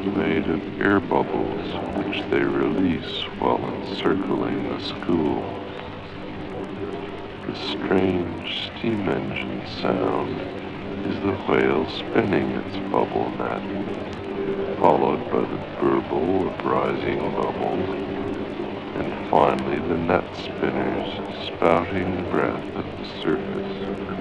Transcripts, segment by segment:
made of air bubbles which they release while encircling the school. The strange steam engine sound is the whale spinning its bubble net, followed by the burble of rising bubbles, and finally the net spinners spouting breath at the surface.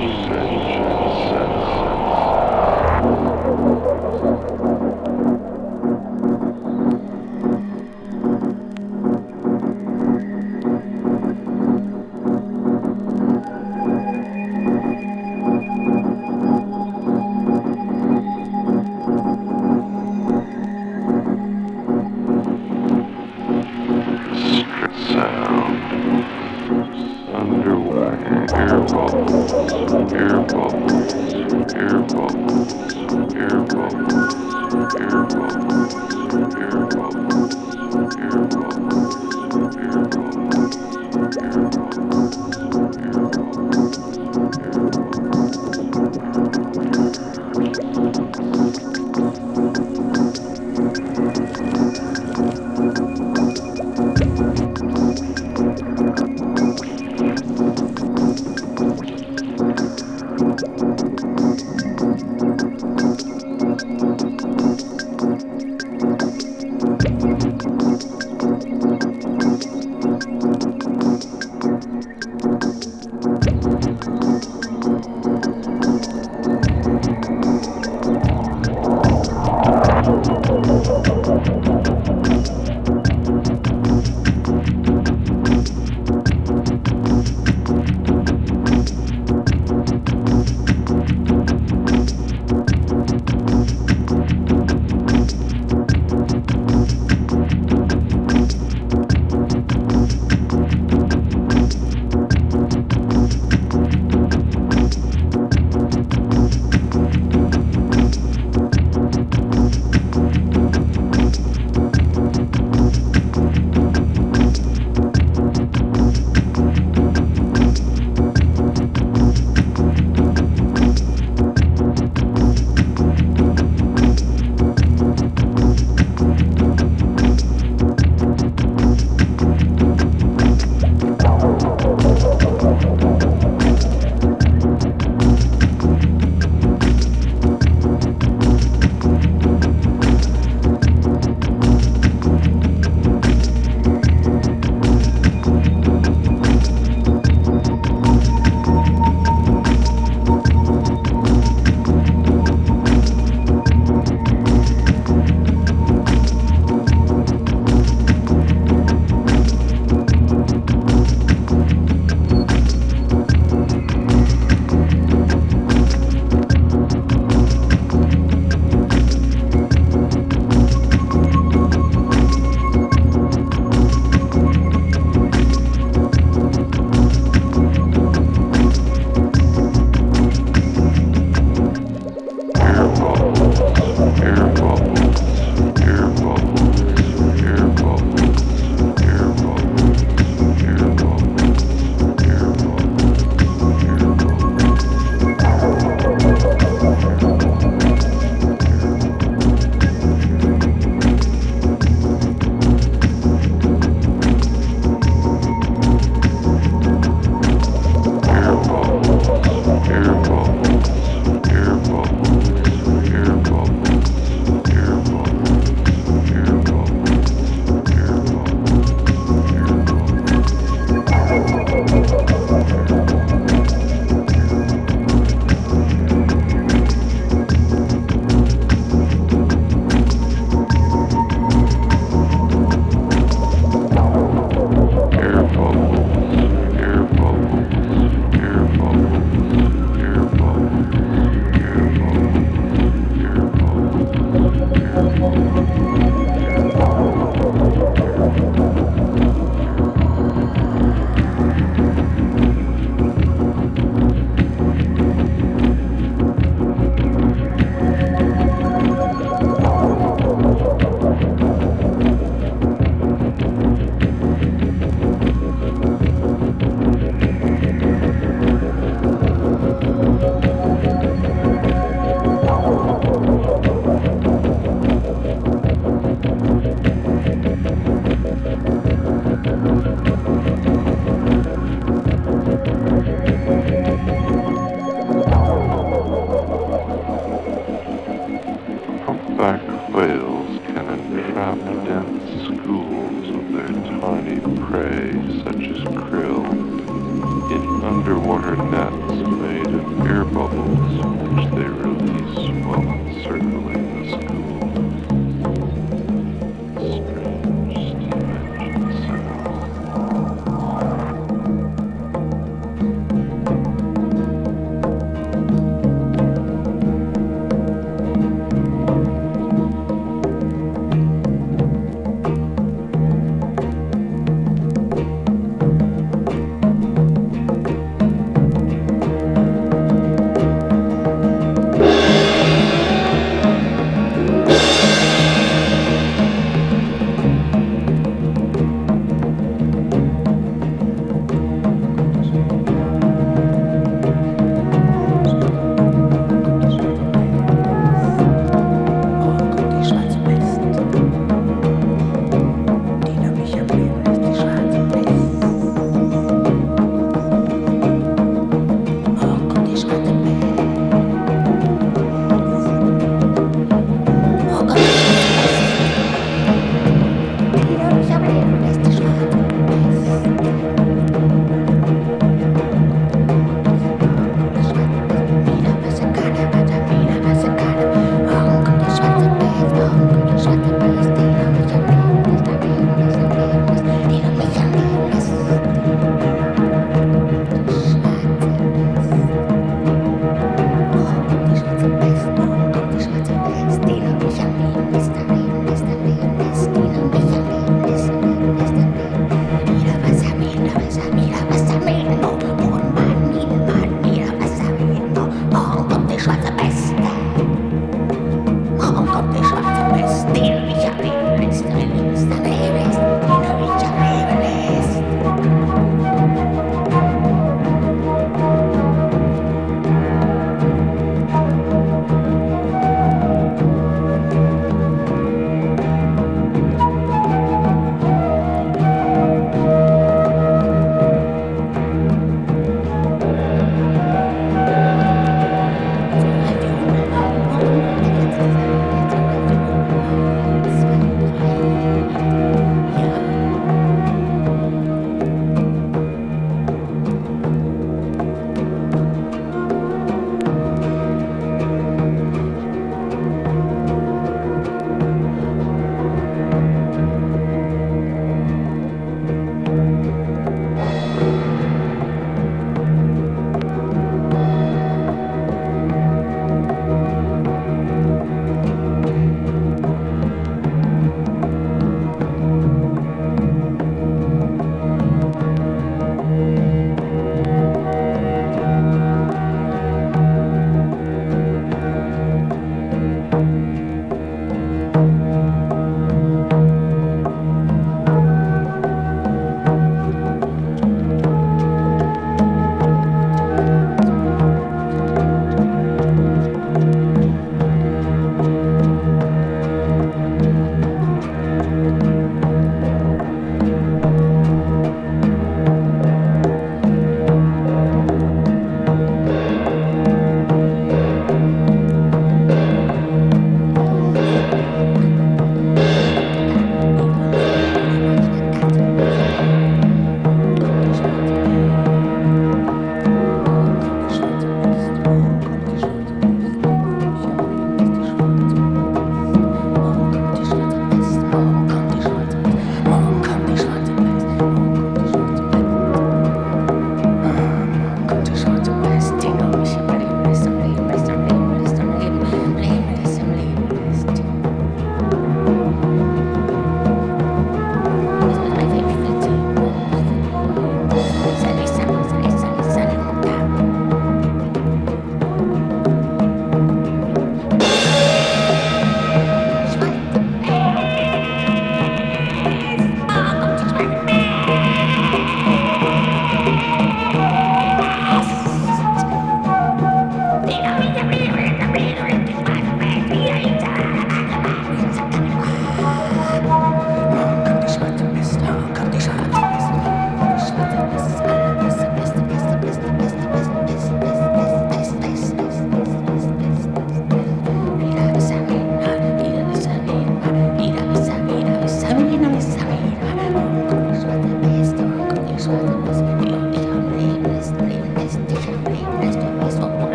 Thank you.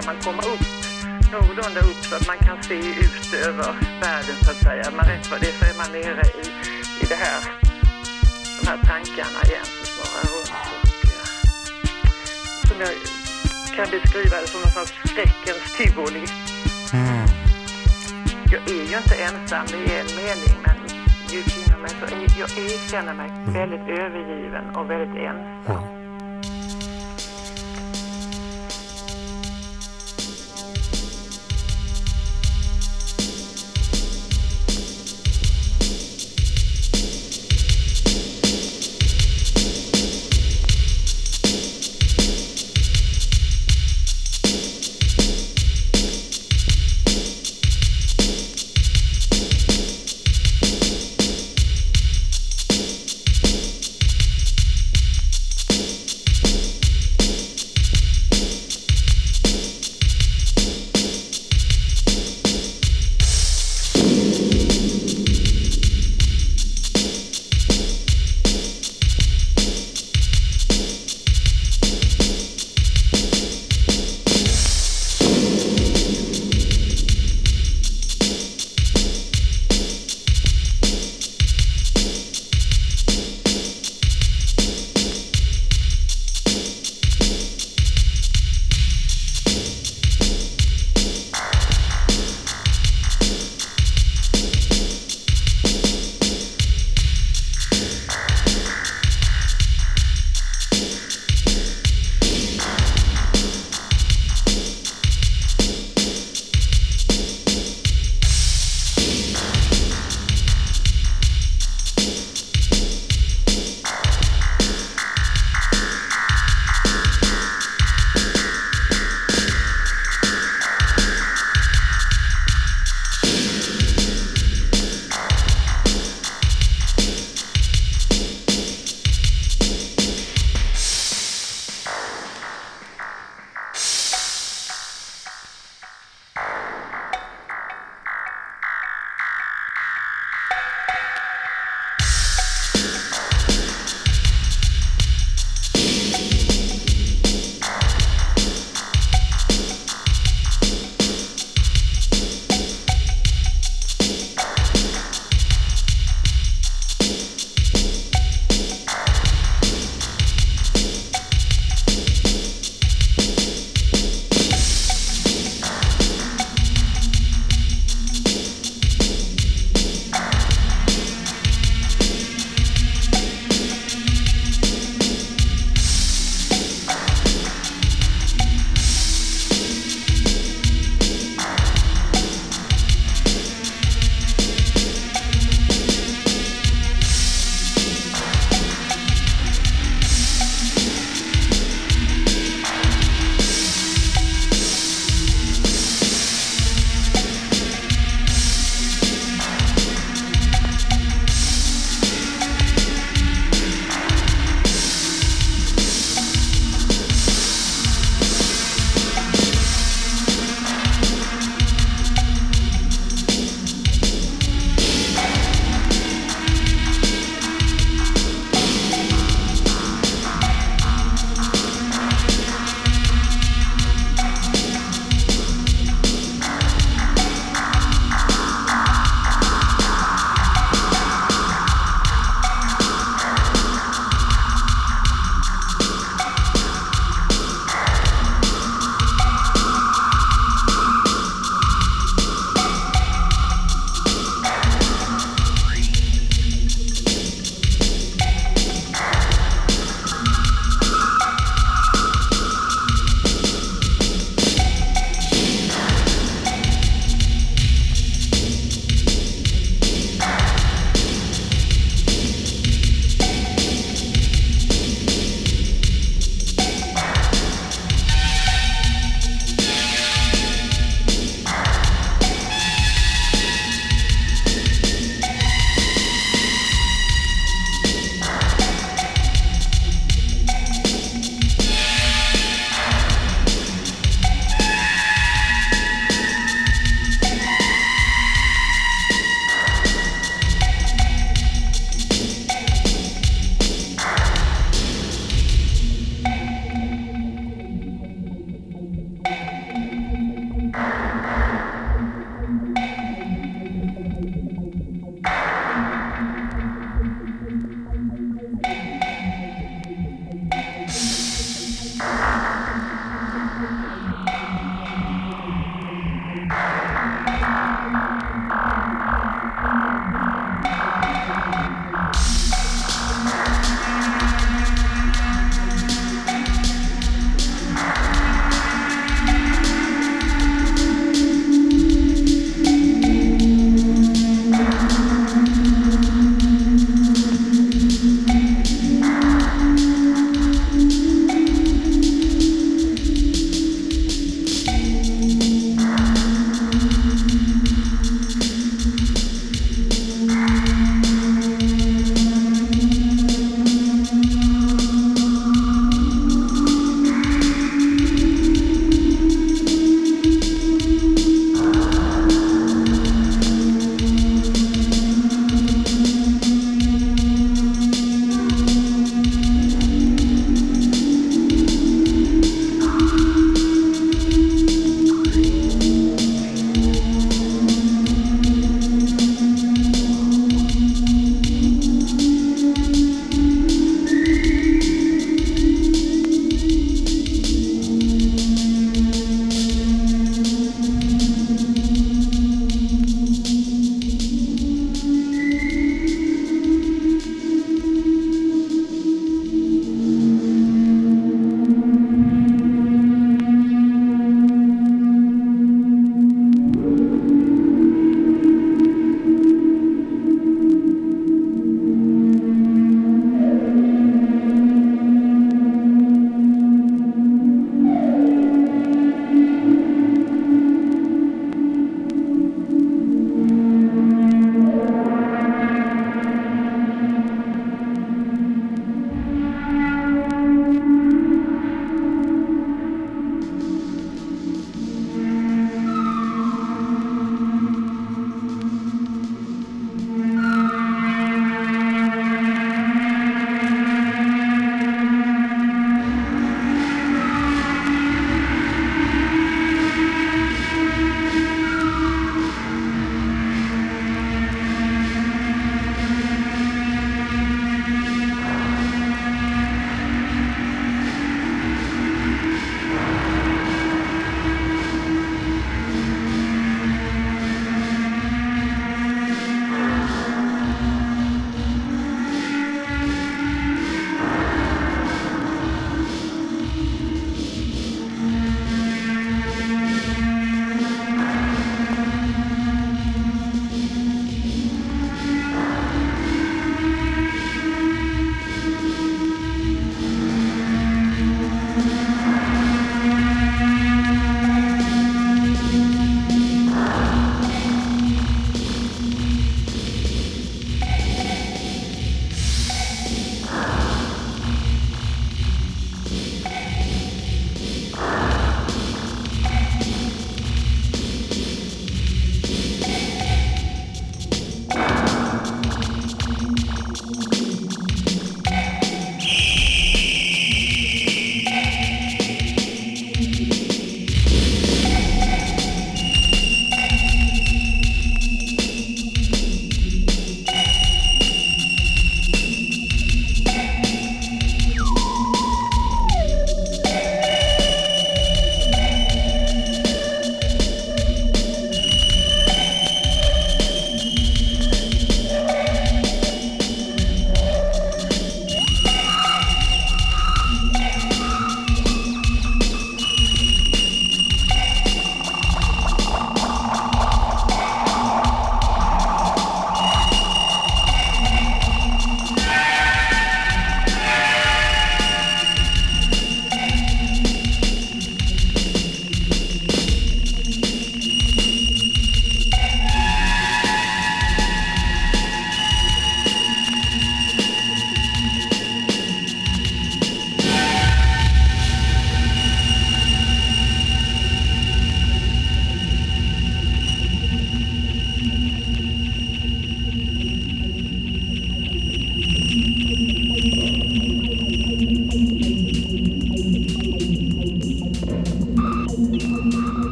Kan man komma upp, någorlunda upp så att man kan se ut över världen så att säga. Men rätt vad det så är man nere i, i det här, de här tankarna igen som snurrar runt. Och, eh, som jag kan beskriva det som någon sorts skräckens tivoli. Jag är ju inte ensam, är en mening, men djupt inom mig så är, jag är, känner mig väldigt övergiven och väldigt ensam. Ja.